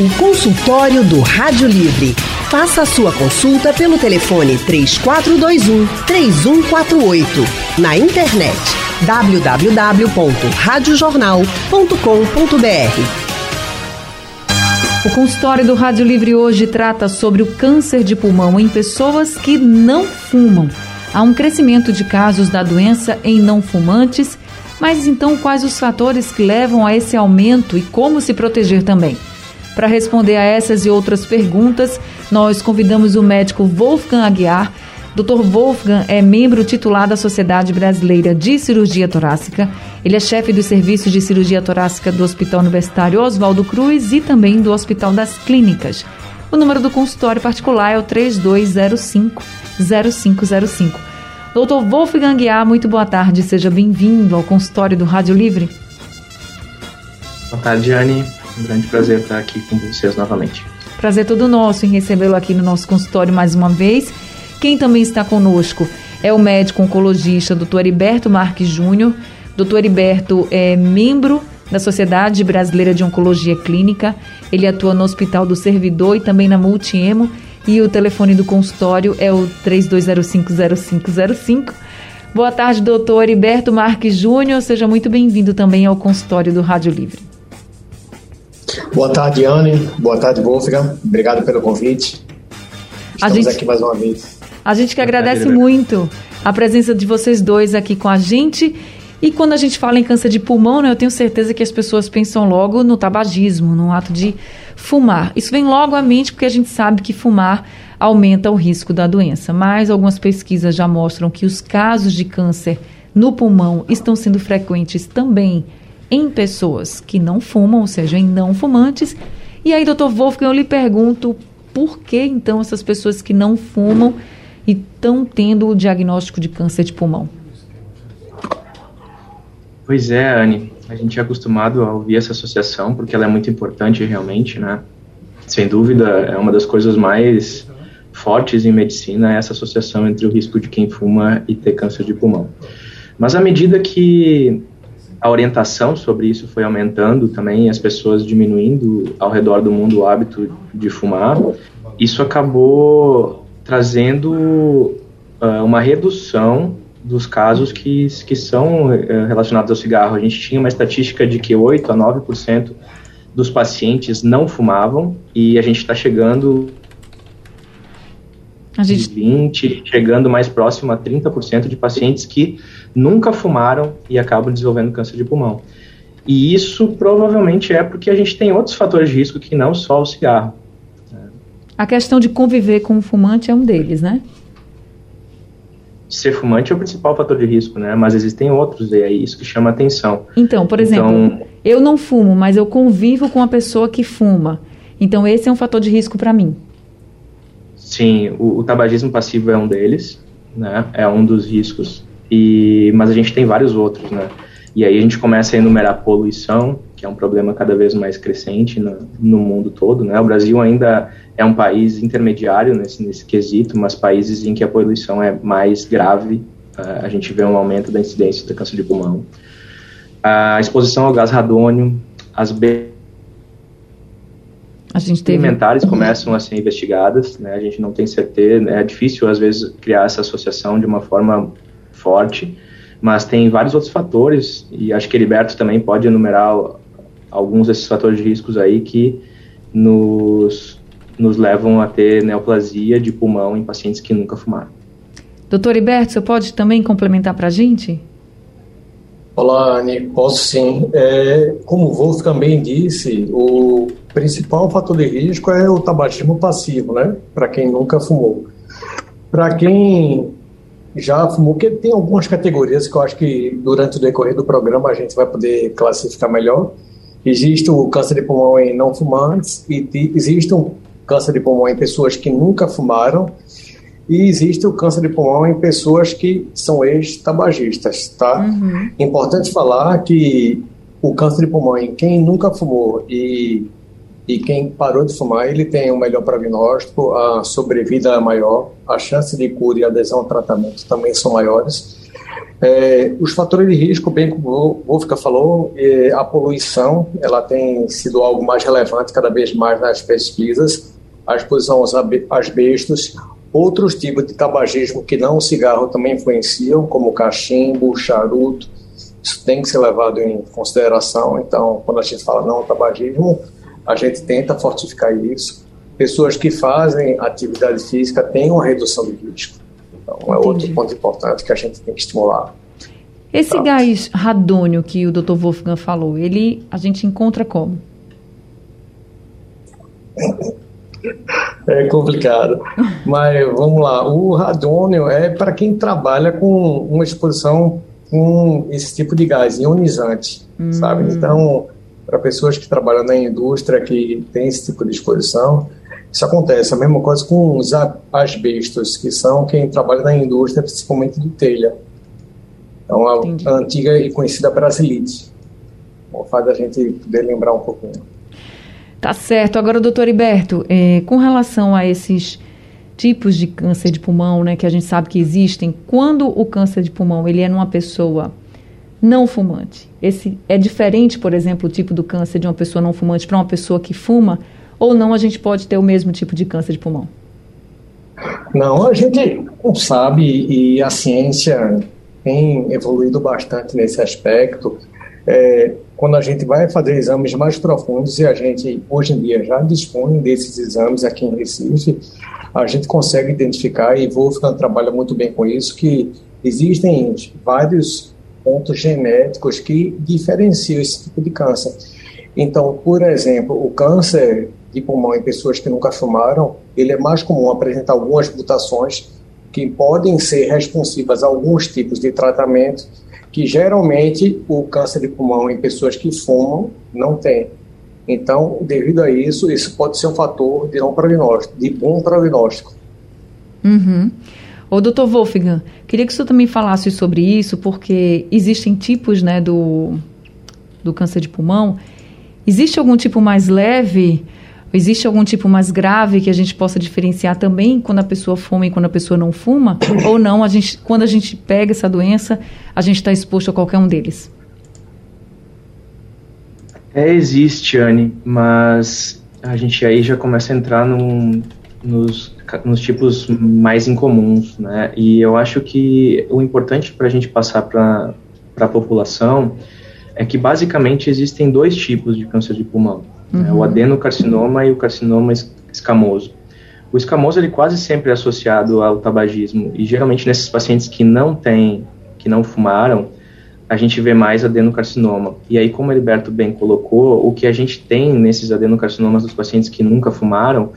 O consultório do Rádio Livre. Faça a sua consulta pelo telefone 3421 3148. Na internet www.radiojornal.com.br. O consultório do Rádio Livre hoje trata sobre o câncer de pulmão em pessoas que não fumam. Há um crescimento de casos da doença em não fumantes, mas então quais os fatores que levam a esse aumento e como se proteger também? Para responder a essas e outras perguntas, nós convidamos o médico Wolfgang Aguiar. Dr. Wolfgang é membro titular da Sociedade Brasileira de Cirurgia Torácica. Ele é chefe do Serviço de Cirurgia Torácica do Hospital Universitário Oswaldo Cruz e também do Hospital das Clínicas. O número do consultório particular é o 3205 0505. Dr. Wolfgang Aguiar, muito boa tarde. Seja bem-vindo ao consultório do Rádio Livre. Boa tarde, Anne. Um grande prazer estar aqui com vocês novamente. Prazer todo nosso em recebê-lo aqui no nosso consultório mais uma vez. Quem também está conosco é o médico oncologista Dr. Heriberto Marques Júnior. Dr. Heriberto é membro da Sociedade Brasileira de Oncologia Clínica. Ele atua no Hospital do Servidor e também na Multiemo. E o telefone do consultório é o 32050505. Boa tarde, doutor Heriberto Marques Júnior. Seja muito bem-vindo também ao consultório do Rádio Livre. Boa tarde, Anne. Boa tarde, Wolfgang. Obrigado pelo convite. Estamos gente, aqui mais uma vez. A gente que agradece tarde, muito a presença de vocês dois aqui com a gente. E quando a gente fala em câncer de pulmão, né, eu tenho certeza que as pessoas pensam logo no tabagismo, no ato de fumar. Isso vem logo à mente porque a gente sabe que fumar aumenta o risco da doença. Mas algumas pesquisas já mostram que os casos de câncer no pulmão estão sendo frequentes também em pessoas que não fumam, ou seja, em não fumantes. E aí, doutor Wolfgang, eu lhe pergunto por que então essas pessoas que não fumam e estão tendo o diagnóstico de câncer de pulmão? Pois é, Anne, a gente é acostumado a ouvir essa associação porque ela é muito importante realmente, né? Sem dúvida, é uma das coisas mais fortes em medicina essa associação entre o risco de quem fuma e ter câncer de pulmão. Mas à medida que a orientação sobre isso foi aumentando também, as pessoas diminuindo ao redor do mundo o hábito de fumar. Isso acabou trazendo uh, uma redução dos casos que, que são uh, relacionados ao cigarro. A gente tinha uma estatística de que 8 a 9% dos pacientes não fumavam e a gente está chegando a gente... 20, chegando mais próximo a 30% de pacientes que nunca fumaram e acabam desenvolvendo câncer de pulmão. E isso provavelmente é porque a gente tem outros fatores de risco que não só o cigarro. A questão de conviver com o fumante é um deles, né? Ser fumante é o principal fator de risco, né? Mas existem outros e é isso que chama atenção. Então, por exemplo, então, eu não fumo, mas eu convivo com uma pessoa que fuma. Então, esse é um fator de risco para mim. Sim, o, o, tabagismo passivo é um deles, né? É um dos riscos e, mas a gente tem vários outros, né? E aí a gente começa a enumerar poluição, que é um problema cada vez mais crescente no, no mundo todo, né? O Brasil ainda é um país intermediário nesse, nesse quesito, mas países em que a poluição é mais grave, uh, a gente vê um aumento da incidência do câncer de pulmão. A exposição ao gás radônio, as a gente teve... alimentares começam a ser investigadas, né? A gente não tem certeza, né? é difícil às vezes criar essa associação de uma forma forte, mas tem vários outros fatores, e acho que Heriberto também pode enumerar alguns desses fatores de riscos aí que nos, nos levam a ter neoplasia de pulmão em pacientes que nunca fumaram. Doutor Heriberto, você pode também complementar para a gente? Olá, Anne, posso sim. É, como o Wolf também disse, o principal fator de risco é o tabagismo passivo, né? Para quem nunca fumou. Para quem já fumou, porque tem algumas categorias que eu acho que durante o decorrer do programa a gente vai poder classificar melhor. Existe o câncer de pulmão em não fumantes e existe um câncer de pulmão em pessoas que nunca fumaram e existe o câncer de pulmão em pessoas que são ex-tabagistas, tá? Uhum. Importante falar que o câncer de pulmão em quem nunca fumou e e quem parou de fumar, ele tem um melhor prognóstico, a sobrevida é maior, a chance de cura e adesão ao tratamento também são maiores. É, os fatores de risco, bem como o Wolfka falou, é, a poluição, ela tem sido algo mais relevante cada vez mais nas pesquisas, a exposição aos asbestos, outros tipos de tabagismo que não o cigarro também influenciam, como cachimbo, charuto, isso tem que ser levado em consideração, então, quando a gente fala não tabagismo, a gente tenta fortificar isso. Pessoas que fazem atividade física têm uma redução de risco. Então, é Entendi. outro ponto importante que a gente tem que estimular. Esse tá. gás radônio que o Dr. Wolfgang falou, ele a gente encontra como? É complicado. Mas vamos lá. O radônio é para quem trabalha com uma exposição com esse tipo de gás ionizante, hum. sabe? Então, para pessoas que trabalham na indústria que tem esse tipo de exposição, isso acontece. A mesma coisa com os asbestos, que são quem trabalha na indústria, principalmente de telha. Então, a, a antiga e conhecida brasilite. Bom, faz a gente poder lembrar um pouquinho. Tá certo. Agora, doutor Iberto, é, com relação a esses tipos de câncer de pulmão, né, que a gente sabe que existem, quando o câncer de pulmão ele é numa pessoa não fumante, esse é diferente, por exemplo, o tipo do câncer de uma pessoa não fumante para uma pessoa que fuma, ou não a gente pode ter o mesmo tipo de câncer de pulmão? Não, a gente não sabe e a ciência tem evoluído bastante nesse aspecto. É, quando a gente vai fazer exames mais profundos, e a gente hoje em dia já dispõe desses exames aqui em Recife, a gente consegue identificar, e Wolfgang trabalha muito bem com isso, que existem vários pontos genéticos que diferenciam esse tipo de câncer. Então, por exemplo, o câncer de pulmão em pessoas que nunca fumaram, ele é mais comum apresentar algumas mutações que podem ser responsivas a alguns tipos de tratamento que geralmente o câncer de pulmão em pessoas que fumam não tem. Então, devido a isso, isso pode ser um fator de não prognóstico, de bom prognóstico. Uhum. Ô, doutor Wolfgang, queria que o senhor também falasse sobre isso, porque existem tipos né, do, do câncer de pulmão. Existe algum tipo mais leve Existe algum tipo mais grave que a gente possa diferenciar também quando a pessoa fuma e quando a pessoa não fuma? Ou não, a gente, quando a gente pega essa doença, a gente está exposto a qualquer um deles? É, existe, Anne, mas a gente aí já começa a entrar num, nos, nos tipos mais incomuns, né? E eu acho que o importante para a gente passar para a população é que basicamente existem dois tipos de câncer de pulmão uhum. né, o adenocarcinoma e o carcinoma escamoso. O escamoso ele quase sempre é associado ao tabagismo e geralmente nesses pacientes que não têm, que não fumaram, a gente vê mais adenocarcinoma. E aí, como o Heriberto bem colocou, o que a gente tem nesses adenocarcinomas dos pacientes que nunca fumaram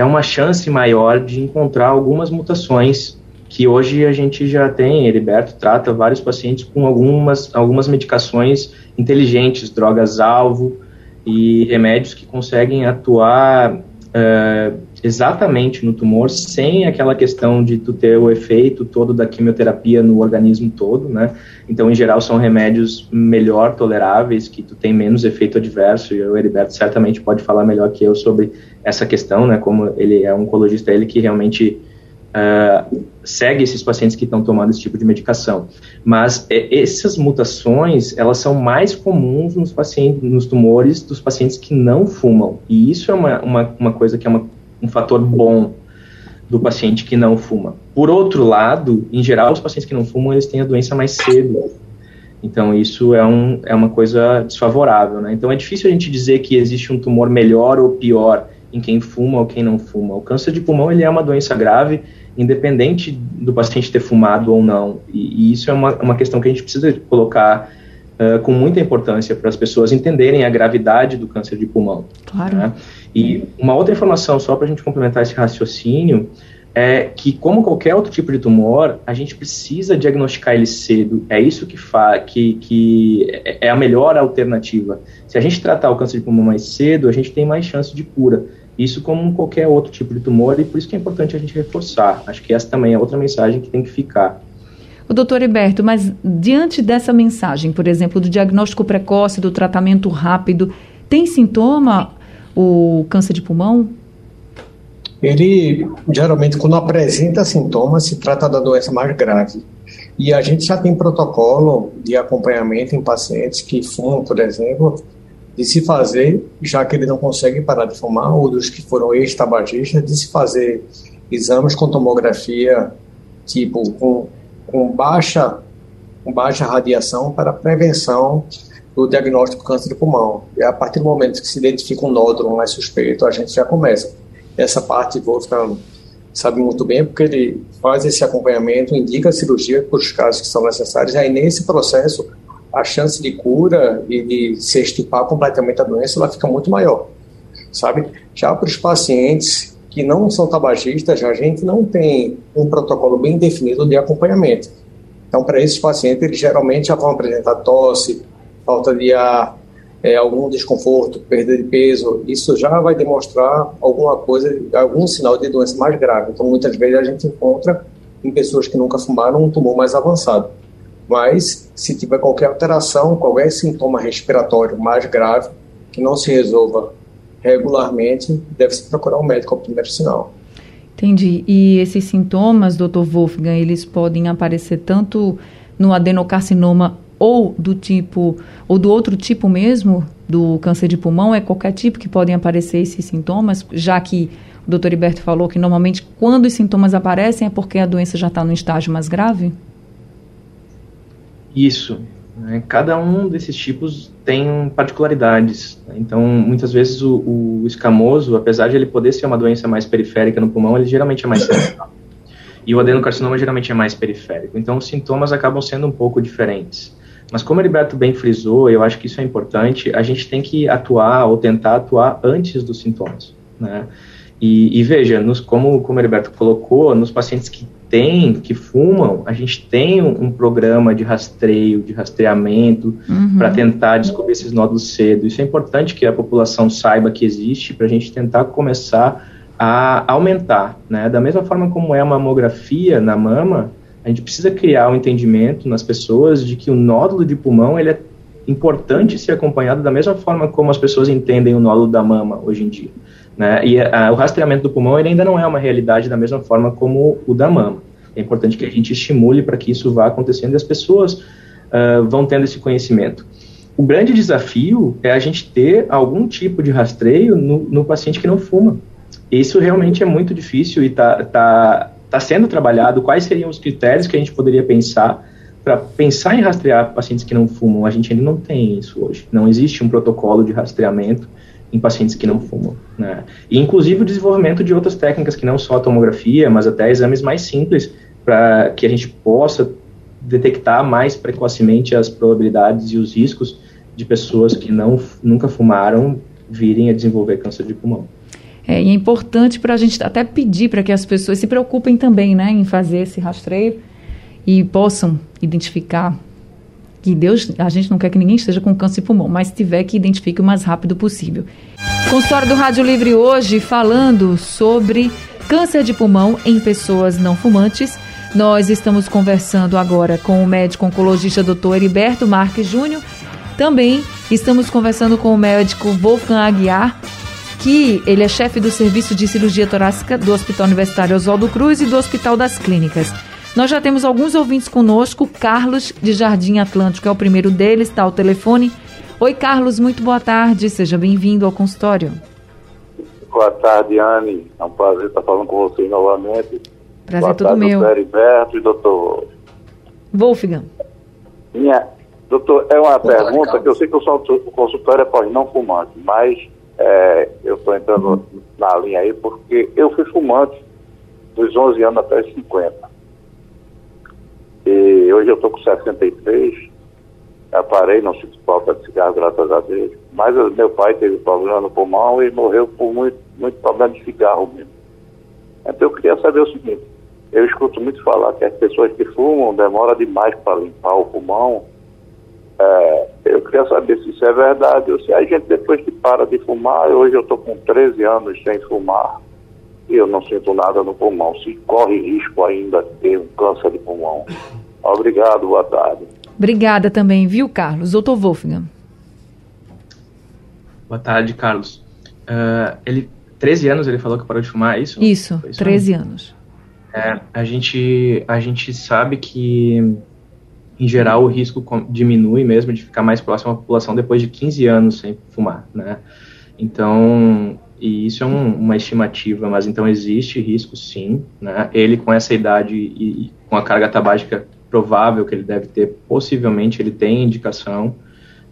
é uma chance maior de encontrar algumas mutações que hoje a gente já tem, Heriberto trata vários pacientes com algumas, algumas medicações inteligentes, drogas-alvo, e remédios que conseguem atuar uh, exatamente no tumor sem aquela questão de tu ter o efeito todo da quimioterapia no organismo todo, né? Então, em geral, são remédios melhor toleráveis, que tu tem menos efeito adverso, e o Heriberto certamente pode falar melhor que eu sobre essa questão, né? Como ele é um oncologista, ele que realmente uh, segue esses pacientes que estão tomando esse tipo de medicação. Mas é, essas mutações, elas são mais comuns nos pacientes, nos tumores dos pacientes que não fumam. E isso é uma, uma, uma coisa que é uma, um fator bom do paciente que não fuma. Por outro lado, em geral, os pacientes que não fumam, eles têm a doença mais cedo. Então, isso é, um, é uma coisa desfavorável, né? Então, é difícil a gente dizer que existe um tumor melhor ou pior em quem fuma ou quem não fuma. O câncer de pulmão, ele é uma doença grave independente do paciente ter fumado ou não. E, e isso é uma, uma questão que a gente precisa colocar uh, com muita importância para as pessoas entenderem a gravidade do câncer de pulmão. Claro. Né? E uma outra informação, só para a gente complementar esse raciocínio, é que, como qualquer outro tipo de tumor, a gente precisa diagnosticar ele cedo. É isso que, fa que, que é, a melhor alternativa. Se a gente tratar o câncer de pulmão mais cedo, a gente tem mais chance de cura. Isso como qualquer outro tipo de tumor e por isso que é importante a gente reforçar. Acho que essa também é outra mensagem que tem que ficar. O doutor Heberto, mas diante dessa mensagem, por exemplo, do diagnóstico precoce, do tratamento rápido, tem sintoma o câncer de pulmão? Ele, geralmente, quando apresenta sintomas, se trata da doença mais grave. E a gente já tem protocolo de acompanhamento em pacientes que fumam, por exemplo, de se fazer, já que ele não consegue parar de fumar, ou dos que foram ex-tabagistas, de se fazer exames com tomografia, tipo, com, com, baixa, com baixa radiação para prevenção do diagnóstico de câncer de pulmão. E a partir do momento que se identifica um nódulo mais suspeito, a gente já começa. Essa parte, Wolfgang sabe muito bem, porque ele faz esse acompanhamento, indica a cirurgia para os casos que são necessários, e aí nesse processo a chance de cura e de se estipar completamente a doença ela fica muito maior, sabe? Já para os pacientes que não são tabagistas, a gente não tem um protocolo bem definido de acompanhamento. Então, para esses pacientes, eles geralmente já vão apresentar tosse, falta de ar, é, algum desconforto, perda de peso. Isso já vai demonstrar alguma coisa, algum sinal de doença mais grave. Então, muitas vezes a gente encontra em pessoas que nunca fumaram um tumor mais avançado. Mas, se tiver qualquer alteração, qualquer sintoma respiratório mais grave, que não se resolva regularmente, deve-se procurar um médico ao primeiro sinal. Entendi. E esses sintomas, doutor Wolfgang, eles podem aparecer tanto no adenocarcinoma ou do tipo, ou do outro tipo mesmo, do câncer de pulmão? É qualquer tipo que podem aparecer esses sintomas, já que o doutor Iberto falou que normalmente quando os sintomas aparecem é porque a doença já está no estágio mais grave? Isso. Né? Cada um desses tipos tem particularidades. Né? Então, muitas vezes o, o, escamoso, apesar de ele poder ser uma doença mais periférica no pulmão, ele geralmente é mais central. E o adenocarcinoma geralmente é mais periférico. Então, os sintomas acabam sendo um pouco diferentes. Mas como o Heriberto bem frisou, eu acho que isso é importante, a gente tem que atuar ou tentar atuar antes dos sintomas, né? E, e veja, nos, como, como o Heriberto colocou, nos pacientes que têm, que fumam, a gente tem um, um programa de rastreio, de rastreamento, uhum. para tentar descobrir esses nódulos cedo. Isso é importante que a população saiba que existe, para a gente tentar começar a aumentar, né? Da mesma forma como é a mamografia na mama, a gente precisa criar um entendimento nas pessoas de que o nódulo de pulmão ele é importante ser acompanhado da mesma forma como as pessoas entendem o nódulo da mama hoje em dia. Né? E a, o rastreamento do pulmão ele ainda não é uma realidade da mesma forma como o da mama. É importante que a gente estimule para que isso vá acontecendo e as pessoas uh, vão tendo esse conhecimento. O grande desafio é a gente ter algum tipo de rastreio no, no paciente que não fuma. Isso realmente é muito difícil e está tá está sendo trabalhado, quais seriam os critérios que a gente poderia pensar para pensar em rastrear pacientes que não fumam. A gente ainda não tem isso hoje. Não existe um protocolo de rastreamento em pacientes que não fumam. Né? E, inclusive, o desenvolvimento de outras técnicas que não só a tomografia, mas até exames mais simples para que a gente possa detectar mais precocemente as probabilidades e os riscos de pessoas que não, nunca fumaram virem a desenvolver câncer de pulmão. É, e é importante para a gente até pedir para que as pessoas se preocupem também né, em fazer esse rastreio e possam identificar que Deus, a gente não quer que ninguém esteja com câncer de pulmão, mas se tiver que identifique o mais rápido possível. Consultório do Rádio Livre hoje falando sobre câncer de pulmão em pessoas não fumantes. Nós estamos conversando agora com o médico oncologista Dr. Heriberto Marques Júnior. Também estamos conversando com o médico Wolfgang Aguiar, que ele é chefe do Serviço de Cirurgia Torácica do Hospital Universitário Oswaldo Cruz e do Hospital das Clínicas. Nós já temos alguns ouvintes conosco. Carlos, de Jardim Atlântico, é o primeiro deles, está ao telefone. Oi, Carlos, muito boa tarde. Seja bem-vindo ao consultório. Boa tarde, Anne. É um prazer estar falando com vocês novamente. Prazer boa todo tarde, meu. Doutor Heriberto e doutor... Wolfgang. Minha... Doutor, é uma boa pergunta tarde, que eu sei que o consultório é para não fumante, mas é, eu estou entrando na linha aí porque eu fui fumante dos 11 anos até os 50. E hoje eu estou com 63, já parei, não sinto falta de cigarro, graças a Deus. Mas meu pai teve problema no pulmão e morreu por muito, muito problema de cigarro mesmo. Então eu queria saber o seguinte, eu escuto muito falar que as pessoas que fumam demoram demais para limpar o pulmão é, eu queria saber se isso é verdade ou se a gente, depois que para de fumar, hoje eu estou com 13 anos sem fumar e eu não sinto nada no pulmão, se corre risco ainda de ter um câncer de pulmão. Obrigado, boa tarde. Obrigada também, viu, Carlos? Doutor Wolfgang. Boa tarde, Carlos. Uh, ele, 13 anos ele falou que parou de fumar, é isso? Isso, isso 13 anos. É, a, gente, a gente sabe que em geral, o risco diminui mesmo de ficar mais próximo à população depois de 15 anos sem fumar, né? Então, e isso é um, uma estimativa, mas então existe risco sim, né? Ele com essa idade e, e com a carga tabágica provável que ele deve ter, possivelmente ele tem indicação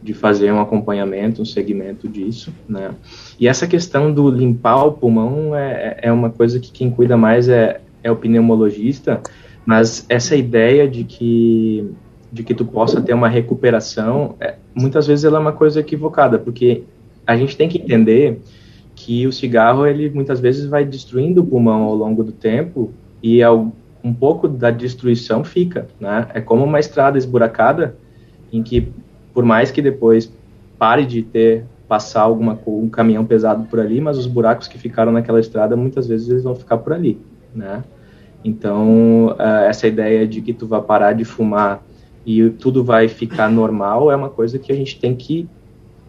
de fazer um acompanhamento, um segmento disso, né? E essa questão do limpar o pulmão é, é uma coisa que quem cuida mais é, é o pneumologista, mas essa ideia de que de que tu possa ter uma recuperação, é, muitas vezes ela é uma coisa equivocada, porque a gente tem que entender que o cigarro ele muitas vezes vai destruindo o pulmão ao longo do tempo e ao, um pouco da destruição fica, né? É como uma estrada esburacada em que por mais que depois pare de ter passar alguma um caminhão pesado por ali, mas os buracos que ficaram naquela estrada muitas vezes eles vão ficar por ali, né? Então uh, essa ideia de que tu vai parar de fumar e tudo vai ficar normal é uma coisa que a gente tem que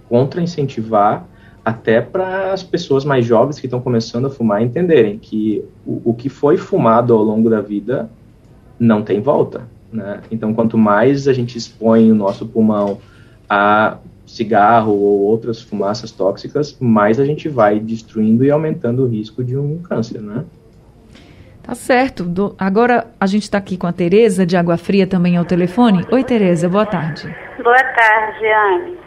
contra-incentivar até para as pessoas mais jovens que estão começando a fumar entenderem que o, o que foi fumado ao longo da vida não tem volta, né? Então quanto mais a gente expõe o nosso pulmão a cigarro ou outras fumaças tóxicas, mais a gente vai destruindo e aumentando o risco de um câncer, né? Tá certo. Do... Agora a gente está aqui com a Tereza de Água Fria também ao telefone. Oi, Tereza, boa tarde. Boa tarde, Anne.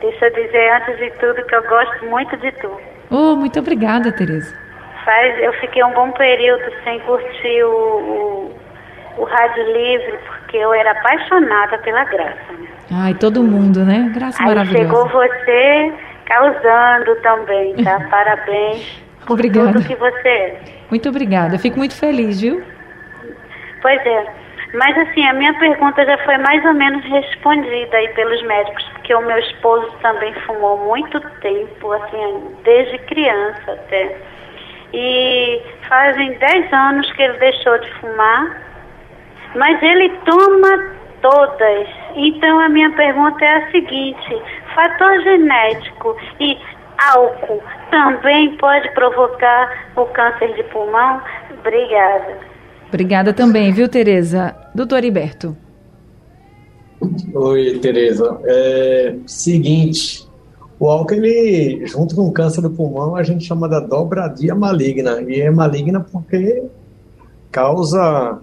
Deixa eu dizer antes de tudo que eu gosto muito de tu. Oh, muito obrigada, Tereza. Faz, eu fiquei um bom período sem curtir o, o, o rádio livre, porque eu era apaixonada pela graça. Né? Ai, todo mundo, né? Graça Aí maravilhosa. chegou você causando também, tá? Parabéns obrigada. tudo que você é. Muito obrigada. Eu fico muito feliz, viu? Pois é. Mas assim, a minha pergunta já foi mais ou menos respondida aí pelos médicos, porque o meu esposo também fumou muito tempo, assim, desde criança até. E fazem 10 anos que ele deixou de fumar, mas ele toma todas. Então a minha pergunta é a seguinte: fator genético e álcool também pode provocar o câncer de pulmão? Obrigada. Obrigada também, viu, Tereza? Doutor Iberto. Oi, Tereza. É, seguinte, o álcool, ele, junto com o câncer do pulmão, a gente chama da dobradia maligna. E é maligna porque causa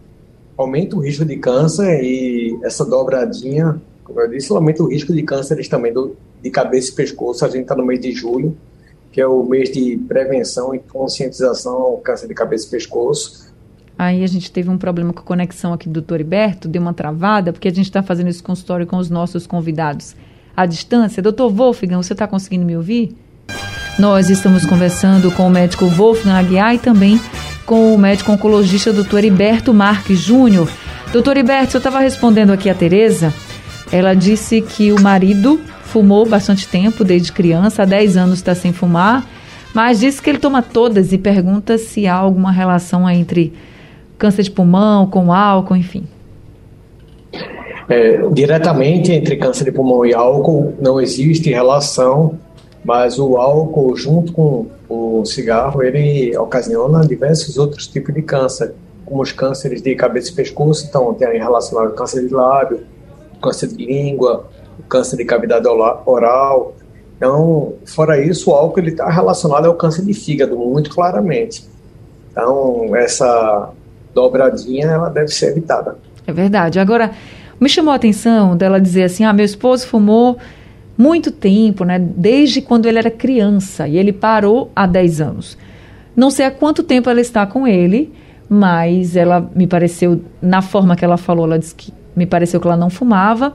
aumenta o risco de câncer e essa dobradinha, como eu disse, aumenta o risco de cânceres também do, de cabeça e pescoço. A gente está no mês de julho, que é o mês de prevenção e conscientização ao câncer de cabeça e pescoço. Aí a gente teve um problema com a conexão aqui do doutor Iberto, deu uma travada, porque a gente está fazendo esse consultório com os nossos convidados à distância. Doutor Wolfgang, você está conseguindo me ouvir? Nós estamos conversando com o médico Wolfgang Aguiar e também com o médico oncologista Dr. Iberto Marques Júnior. Doutor Iberto, eu estava respondendo aqui a Tereza. Ela disse que o marido fumou bastante tempo, desde criança, há 10 anos está sem fumar, mas disse que ele toma todas e pergunta se há alguma relação entre câncer de pulmão com álcool, enfim. É, diretamente entre câncer de pulmão e álcool não existe relação, mas o álcool junto com o cigarro ele ocasiona diversos outros tipos de câncer, como os cânceres de cabeça e pescoço, então tem relacionado ao câncer de lábio, câncer de língua, câncer de cavidade oral. Então, fora isso, o álcool está relacionado ao câncer de fígado muito claramente. Então, essa dobradinha ela deve ser evitada. É verdade. Agora, me chamou a atenção dela dizer assim: ah, meu esposo fumou muito tempo, né? Desde quando ele era criança e ele parou há 10 anos. Não sei há quanto tempo ela está com ele, mas ela me pareceu, na forma que ela falou, ela disse que me pareceu que ela não fumava.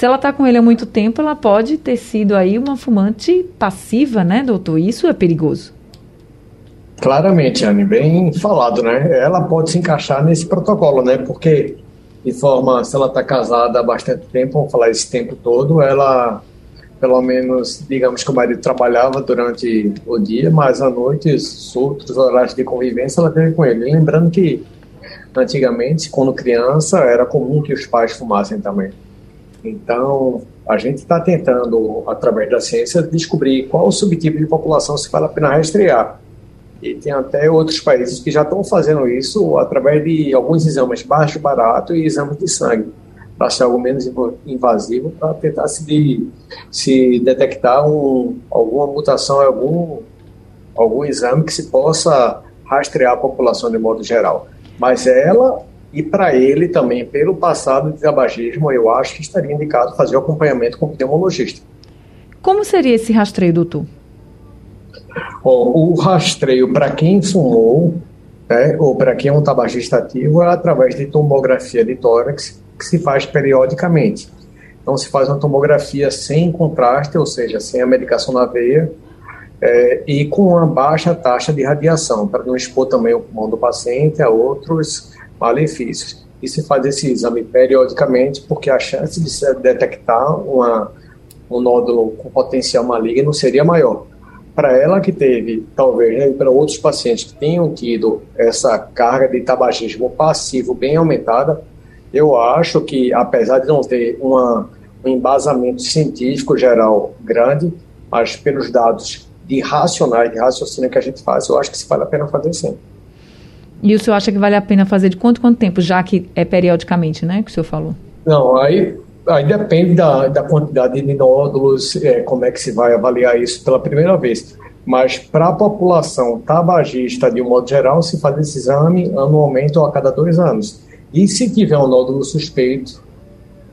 Se ela está com ele há muito tempo, ela pode ter sido aí uma fumante passiva, né, doutor? Isso é perigoso. Claramente, Anne, bem falado, né? Ela pode se encaixar nesse protocolo, né? Porque, de forma, se ela está casada há bastante tempo, vamos falar esse tempo todo, ela pelo menos, digamos que o marido trabalhava durante o dia, mas à noite, os outros horários de convivência, ela teve com ele. lembrando que, antigamente, quando criança, era comum que os pais fumassem também. Então, a gente está tentando, através da ciência, descobrir qual subtipo de população se vale a pena rastrear. E tem até outros países que já estão fazendo isso através de alguns exames baixo, barato e exames de sangue. para ser algo menos invasivo, para tentar se, se detectar um, alguma mutação, algum, algum exame que se possa rastrear a população de modo geral. Mas ela e para ele também, pelo passado de tabagismo, eu acho que estaria indicado fazer o acompanhamento com o pneumologista. Como seria esse rastreio, doutor? Bom, o rastreio para quem fumou, né, ou para quem é um tabagista ativo, é através de tomografia de tórax, que se faz periodicamente. Então, se faz uma tomografia sem contraste, ou seja, sem a medicação na veia, é, e com uma baixa taxa de radiação, para não expor também o pulmão do paciente a outros malefícios. E se faz esse exame periodicamente, porque a chance de se detectar uma, um nódulo com potencial maligno seria maior. Para ela que teve, talvez, né, para outros pacientes que tenham tido essa carga de tabagismo passivo bem aumentada, eu acho que, apesar de não ter uma, um embasamento científico geral grande, mas pelos dados de racionais, de raciocínio que a gente faz, eu acho que se vale a pena fazer sim. E o senhor acha que vale a pena fazer de quanto quanto tempo, já que é periodicamente, né, que o senhor falou? Não, aí, aí depende da, da quantidade de nódulos, é, como é que se vai avaliar isso pela primeira vez. Mas para a população tabagista, de um modo geral, se faz esse exame anualmente ou a cada dois anos. E se tiver um nódulo suspeito,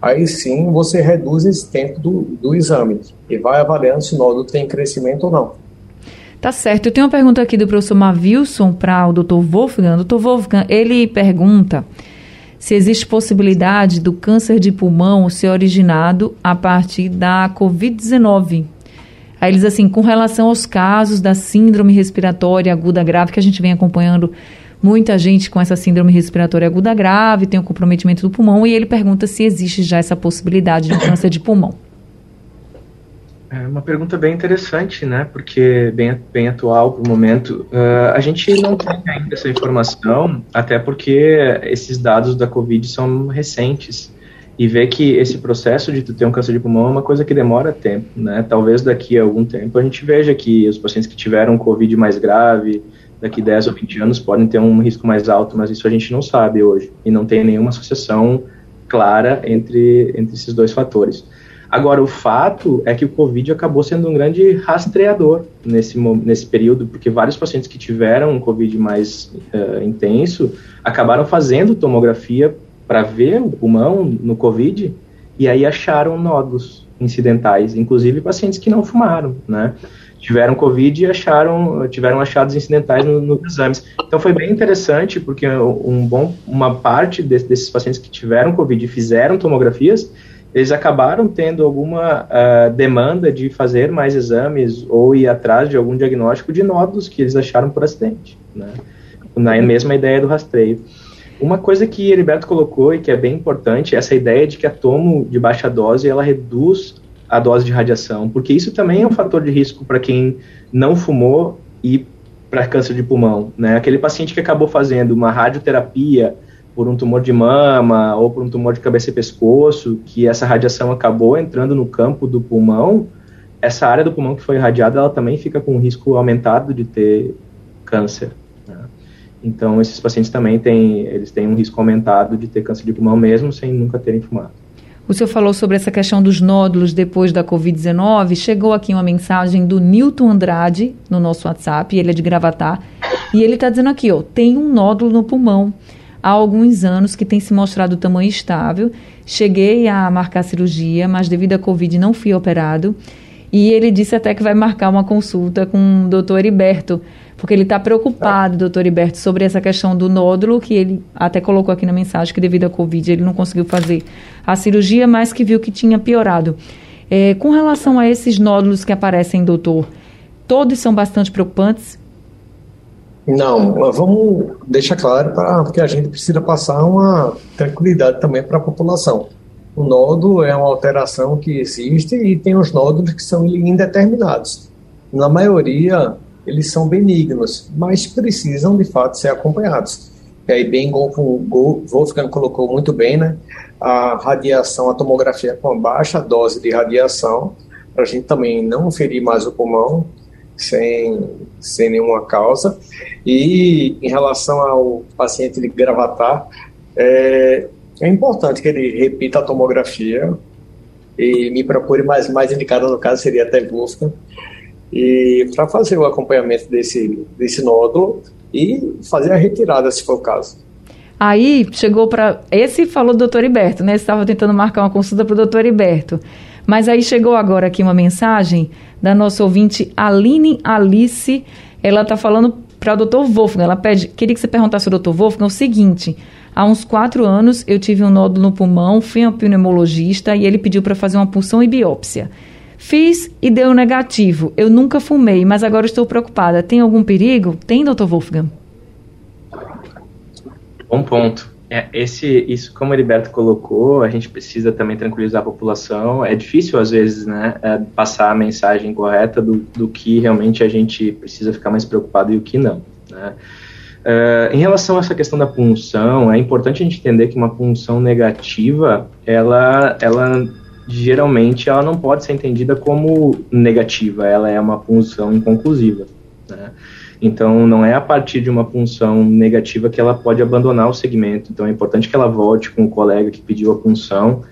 aí sim você reduz esse tempo do, do exame e vai avaliando se o nódulo tem crescimento ou não. Tá certo. Eu tenho uma pergunta aqui do professor Mavilson para o Dr. Wolfgang. Dr. Wolfgang, ele pergunta se existe possibilidade do câncer de pulmão ser originado a partir da Covid-19. Aí eles assim, com relação aos casos da síndrome respiratória aguda grave que a gente vem acompanhando muita gente com essa síndrome respiratória aguda grave, tem o um comprometimento do pulmão, e ele pergunta se existe já essa possibilidade de câncer de pulmão. É uma pergunta bem interessante, né? Porque bem, bem atual para o momento. Uh, a gente não tem ainda essa informação, até porque esses dados da Covid são recentes. E ver que esse processo de tu ter um câncer de pulmão é uma coisa que demora tempo, né? Talvez daqui a algum tempo a gente veja que os pacientes que tiveram Covid mais grave, daqui 10 ou 20 anos, podem ter um risco mais alto, mas isso a gente não sabe hoje. E não tem nenhuma associação clara entre, entre esses dois fatores. Agora, o fato é que o Covid acabou sendo um grande rastreador nesse, nesse período, porque vários pacientes que tiveram um Covid mais uh, intenso acabaram fazendo tomografia para ver o pulmão no Covid e aí acharam nódulos incidentais, inclusive pacientes que não fumaram, né? Tiveram Covid e acharam, tiveram achados incidentais nos no exames. Então foi bem interessante, porque um bom, uma parte de, desses pacientes que tiveram Covid e fizeram tomografias eles acabaram tendo alguma uh, demanda de fazer mais exames ou ir atrás de algum diagnóstico de nódulos que eles acharam por acidente, né? Na mesma ideia do rastreio. Uma coisa que Heriberto colocou e que é bem importante é essa ideia de que a tomo de baixa dose ela reduz a dose de radiação, porque isso também é um fator de risco para quem não fumou e para câncer de pulmão, né? Aquele paciente que acabou fazendo uma radioterapia por um tumor de mama ou por um tumor de cabeça e pescoço, que essa radiação acabou entrando no campo do pulmão, essa área do pulmão que foi irradiada, ela também fica com um risco aumentado de ter câncer. Né? Então, esses pacientes também têm, eles têm um risco aumentado de ter câncer de pulmão mesmo sem nunca terem fumado. O senhor falou sobre essa questão dos nódulos depois da Covid-19. Chegou aqui uma mensagem do Newton Andrade no nosso WhatsApp, ele é de Gravatar, e ele está dizendo aqui, ó, tem um nódulo no pulmão há alguns anos que tem se mostrado tamanho estável. Cheguei a marcar cirurgia, mas devido à Covid não fui operado. E ele disse até que vai marcar uma consulta com o doutor Heriberto, porque ele está preocupado, doutor Heriberto, sobre essa questão do nódulo, que ele até colocou aqui na mensagem que devido à Covid ele não conseguiu fazer a cirurgia, mas que viu que tinha piorado. É, com relação a esses nódulos que aparecem, doutor, todos são bastante preocupantes? Não, vamos deixar claro pra, porque a gente precisa passar uma tranquilidade também para a população. O nódulo é uma alteração que existe e tem os nódulos que são indeterminados. Na maioria, eles são benignos, mas precisam de fato ser acompanhados. E aí, bem, Wolfgang colocou muito bem, né? A radiação, a tomografia com baixa dose de radiação, para a gente também não ferir mais o pulmão, sem, sem nenhuma causa. E em relação ao paciente de gravatar, é, é importante que ele repita a tomografia e me procure mais, mais indicado no caso seria até Wolfgang, e para fazer o acompanhamento desse, desse nódulo e fazer a retirada, se for o caso. Aí chegou para. Esse falou do doutor Iberto, né? Estava tentando marcar uma consulta para o doutor Iberto. Mas aí chegou agora aqui uma mensagem da nossa ouvinte Aline Alice. Ela está falando para o doutor Wolfgang. Ela pede, queria que você perguntasse ao doutor Wolfgang o seguinte: há uns quatro anos eu tive um nódulo no pulmão, fui ao pneumologista e ele pediu para fazer uma punção e biópsia. Fiz e deu negativo. Eu nunca fumei, mas agora estou preocupada. Tem algum perigo? Tem, doutor Wolfgang? Bom ponto. É, esse, isso, como o Heriberto colocou, a gente precisa também tranquilizar a população. É difícil, às vezes, né, é, passar a mensagem correta do, do que realmente a gente precisa ficar mais preocupado e o que não. Né? Uh, em relação a essa questão da punção, é importante a gente entender que uma punção negativa, ela, ela geralmente ela não pode ser entendida como negativa, ela é uma punção inconclusiva. Né? Então, não é a partir de uma punção negativa que ela pode abandonar o segmento. Então, é importante que ela volte com o colega que pediu a punção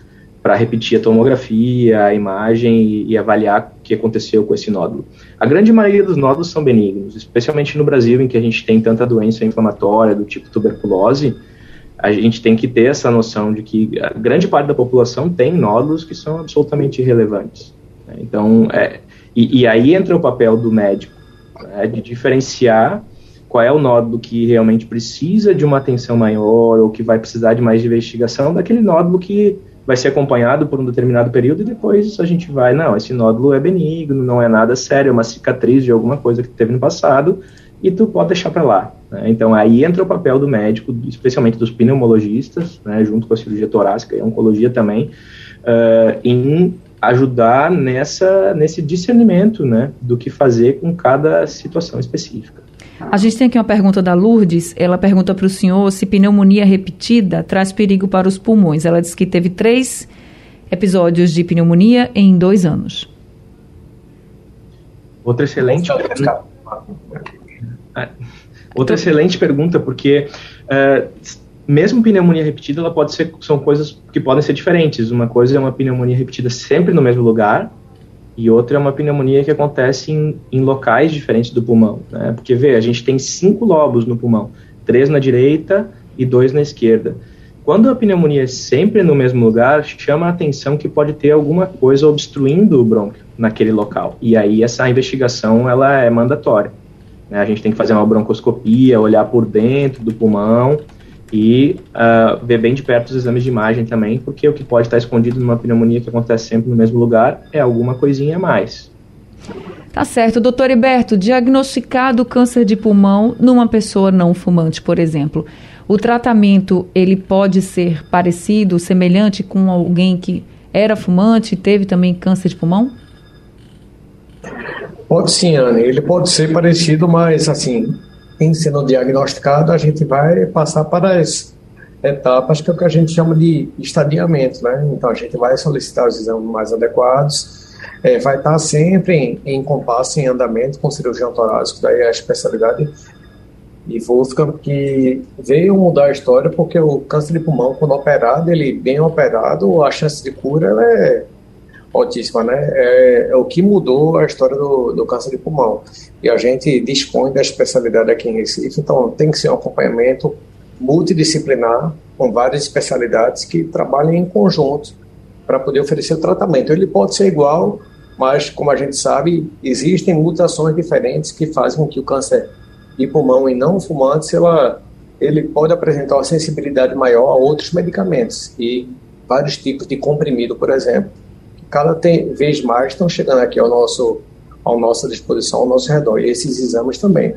para repetir a tomografia, a imagem e, e, avaliar o que aconteceu com esse nódulo. A grande maioria dos nódulos são benignos, especialmente no Brasil, em que a gente tem tanta doença inflamatória do tipo tuberculose. A gente tem que ter essa noção de que a grande parte da população tem nódulos que são absolutamente irrelevantes. Né? Então, é, e, e aí entra o papel do médico né, de diferenciar qual é o nódulo que realmente precisa de uma atenção maior ou que vai precisar de mais investigação daquele nódulo que vai ser acompanhado por um determinado período e depois a gente vai, não, esse nódulo é benigno, não é nada sério, é uma cicatriz de alguma coisa que teve no passado e tu pode deixar para lá. Né? Então aí entra o papel do médico, especialmente dos pneumologistas, né, junto com a cirurgia torácica e a oncologia também, uh, em ajudar nessa, nesse discernimento né, do que fazer com cada situação específica. A gente tem aqui uma pergunta da Lourdes. Ela pergunta para o senhor se pneumonia repetida traz perigo para os pulmões. Ela diz que teve três episódios de pneumonia em dois anos. Outra excelente. Outra excelente pergunta, porque uh, mesmo pneumonia repetida, ela pode ser, são coisas que podem ser diferentes. Uma coisa é uma pneumonia repetida sempre no mesmo lugar, e outra é uma pneumonia que acontece em, em locais diferentes do pulmão. Né? Porque, vê, a gente tem cinco lobos no pulmão, três na direita e dois na esquerda. Quando a pneumonia é sempre no mesmo lugar, chama a atenção que pode ter alguma coisa obstruindo o brônquio naquele local. E aí essa investigação ela é mandatória. Né? A gente tem que fazer uma broncoscopia, olhar por dentro do pulmão e uh, ver bem de perto os exames de imagem também, porque o que pode estar escondido numa pneumonia que acontece sempre no mesmo lugar é alguma coisinha a mais. Tá certo. Doutor Iberto, diagnosticado câncer de pulmão numa pessoa não fumante, por exemplo, o tratamento ele pode ser parecido, semelhante com alguém que era fumante e teve também câncer de pulmão? Pode sim, Anne. Ele pode ser parecido, mas assim, em sendo diagnosticado, a gente vai passar para as etapas que é o que a gente chama de estadiamento, né? Então a gente vai solicitar os exames mais adequados, é, vai estar sempre em, em compasso, em andamento com cirurgião torácico, daí a especialidade de Wolfgang, que veio mudar a história porque o câncer de pulmão, quando operado, ele bem operado, a chance de cura é altíssima, né? É, é, o que mudou a história do, do câncer de pulmão. E a gente dispõe da especialidade aqui em Recife, então tem que ser um acompanhamento multidisciplinar com várias especialidades que trabalhem em conjunto para poder oferecer o tratamento. Ele pode ser igual, mas como a gente sabe, existem mutações diferentes que fazem com que o câncer de pulmão em não fumantes ela, ele pode apresentar uma sensibilidade maior a outros medicamentos e vários tipos de comprimido, por exemplo cada tem, vez mais estão chegando aqui ao nosso, ao nossa disposição, ao nosso redor, e esses exames também.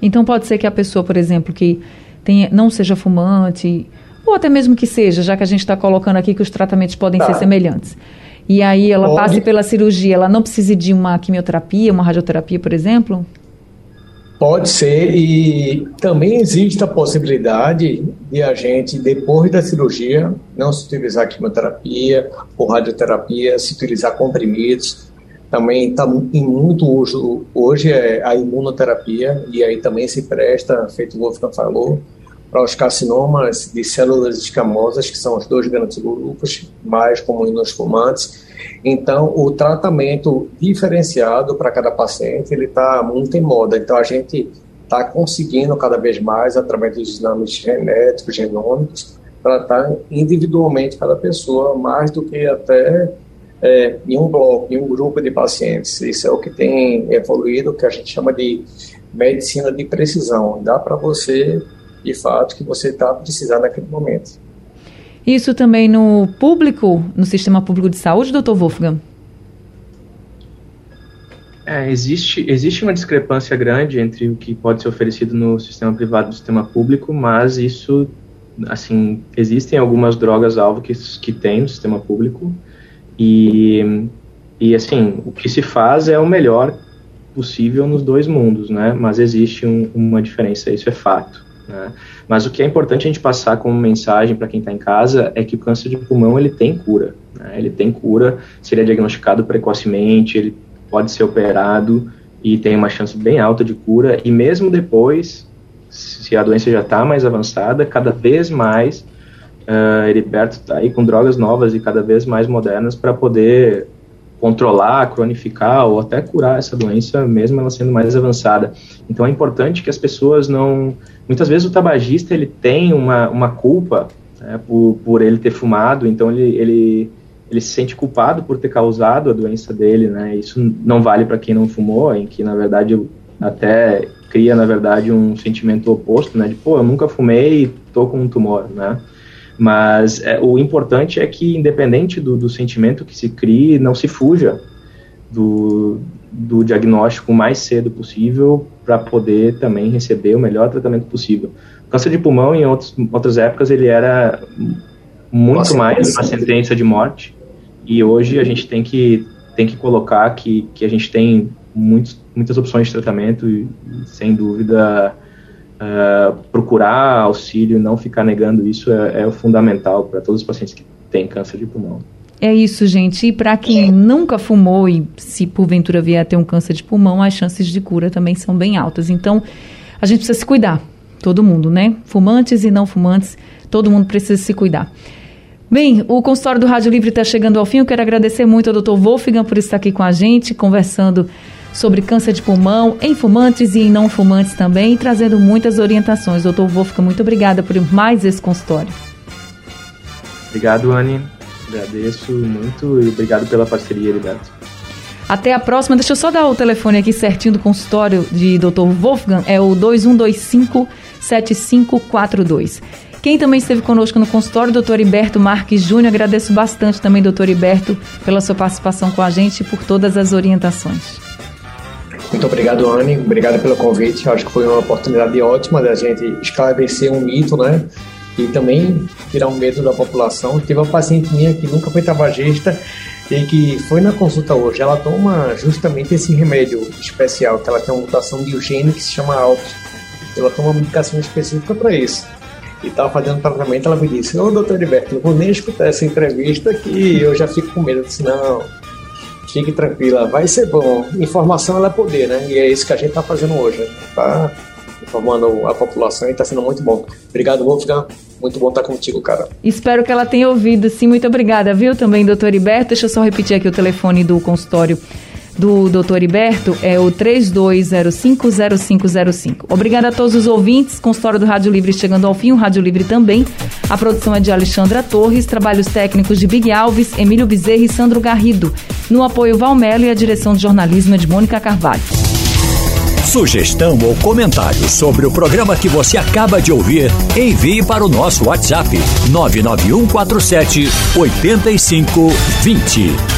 Então pode ser que a pessoa, por exemplo, que tenha, não seja fumante, ou até mesmo que seja, já que a gente está colocando aqui que os tratamentos podem tá. ser semelhantes. E aí ela pode. passe pela cirurgia, ela não precise de uma quimioterapia, uma radioterapia, por exemplo? Pode ser, e também existe a possibilidade de a gente, depois da cirurgia, não se utilizar quimioterapia ou radioterapia, se utilizar comprimidos. Também está em muito uso hoje é a imunoterapia, e aí também se presta, feito o Wolfgang falou, para os carcinomas de células escamosas, que são os dois grandes grupos mais comuns nos fumantes. Então, o tratamento diferenciado para cada paciente, ele está muito em moda. Então, a gente está conseguindo cada vez mais, através dos exames genéticos, genômicos, tratar individualmente cada pessoa, mais do que até é, em um bloco, em um grupo de pacientes. Isso é o que tem evoluído, que a gente chama de medicina de precisão. Dá para você, de fato, que você está precisando naquele momento. Isso também no público, no sistema público de saúde, doutor Wolfgang? É, existe, existe uma discrepância grande entre o que pode ser oferecido no sistema privado e no sistema público, mas isso, assim, existem algumas drogas-alvo que, que tem no sistema público e, e, assim, o que se faz é o melhor possível nos dois mundos, né? Mas existe um, uma diferença, isso é fato. Né? Mas o que é importante a gente passar como mensagem para quem está em casa é que o câncer de pulmão ele tem cura. Né? Ele tem cura se ele é diagnosticado precocemente, ele pode ser operado e tem uma chance bem alta de cura. E mesmo depois, se a doença já está mais avançada, cada vez mais uh, Heriberto está aí com drogas novas e cada vez mais modernas para poder controlar, cronificar ou até curar essa doença, mesmo ela sendo mais avançada. Então é importante que as pessoas não. Muitas vezes o tabagista ele tem uma, uma culpa né, por, por ele ter fumado, então ele, ele, ele se sente culpado por ter causado a doença dele, né? Isso não vale para quem não fumou, em que na verdade até cria na verdade um sentimento oposto, né? De pô, eu nunca fumei e tô com um tumor, né? Mas é, o importante é que, independente do, do, sentimento que se crie, não se fuja do, do diagnóstico o mais cedo possível para poder também receber o melhor tratamento possível. O câncer de pulmão, em outros, outras épocas, ele era muito Nossa, mais uma sentença de morte. E hoje a gente tem que, tem que colocar que, que a gente tem muitos, muitas opções de tratamento e, sem dúvida, uh, procurar auxílio, não ficar negando isso é, é o fundamental para todos os pacientes que têm câncer de pulmão. É isso, gente. E para quem nunca fumou e se porventura vier a ter um câncer de pulmão, as chances de cura também são bem altas. Então, a gente precisa se cuidar. Todo mundo, né? Fumantes e não fumantes, todo mundo precisa se cuidar. Bem, o consultório do Rádio Livre está chegando ao fim. Eu quero agradecer muito ao Dr. Wolfgang por estar aqui com a gente, conversando sobre câncer de pulmão em fumantes e em não fumantes também, trazendo muitas orientações. Doutor Wolfgang, muito obrigada por mais esse consultório. Obrigado, Anne. Agradeço muito e obrigado pela parceria, Heriberto. Até a próxima. Deixa eu só dar o telefone aqui certinho do consultório de Dr. Wolfgang. É o 2125 7542. Quem também esteve conosco no consultório, doutor Iberto Marques Júnior. Agradeço bastante também, doutor Iberto, pela sua participação com a gente e por todas as orientações. Muito obrigado, Anne. Obrigado pelo convite. Acho que foi uma oportunidade ótima da gente esclarecer um mito, né? E também tirar um medo da população. Teve uma paciente minha que nunca foi tabagista e que foi na consulta hoje. Ela toma justamente esse remédio especial, que ela tem uma mutação de gene que se chama ALK. Ela toma uma medicação específica para isso. E estava fazendo tratamento, ela me disse, ô doutor Heriberto, não vou nem escutar essa entrevista que eu já fico com medo. Eu disse, não, Fique tranquila, vai ser bom. Informação é poder, né? E é isso que a gente está fazendo hoje. Tá informando a população e está sendo muito bom. Obrigado, Wolfgang. Muito bom estar contigo, cara. Espero que ela tenha ouvido, sim. Muito obrigada, viu? Também, doutor Iberto. Deixa eu só repetir aqui o telefone do consultório do Dr. Iberto é o 32050505. Obrigada a todos os ouvintes. Consultório do Rádio Livre chegando ao fim, o Rádio Livre também. A produção é de Alexandra Torres, trabalhos técnicos de Big Alves, Emílio Bezerra e Sandro Garrido. No apoio Valmelo e a direção de jornalismo é de Mônica Carvalho. Sugestão ou comentário sobre o programa que você acaba de ouvir, envie para o nosso WhatsApp 99147 8520.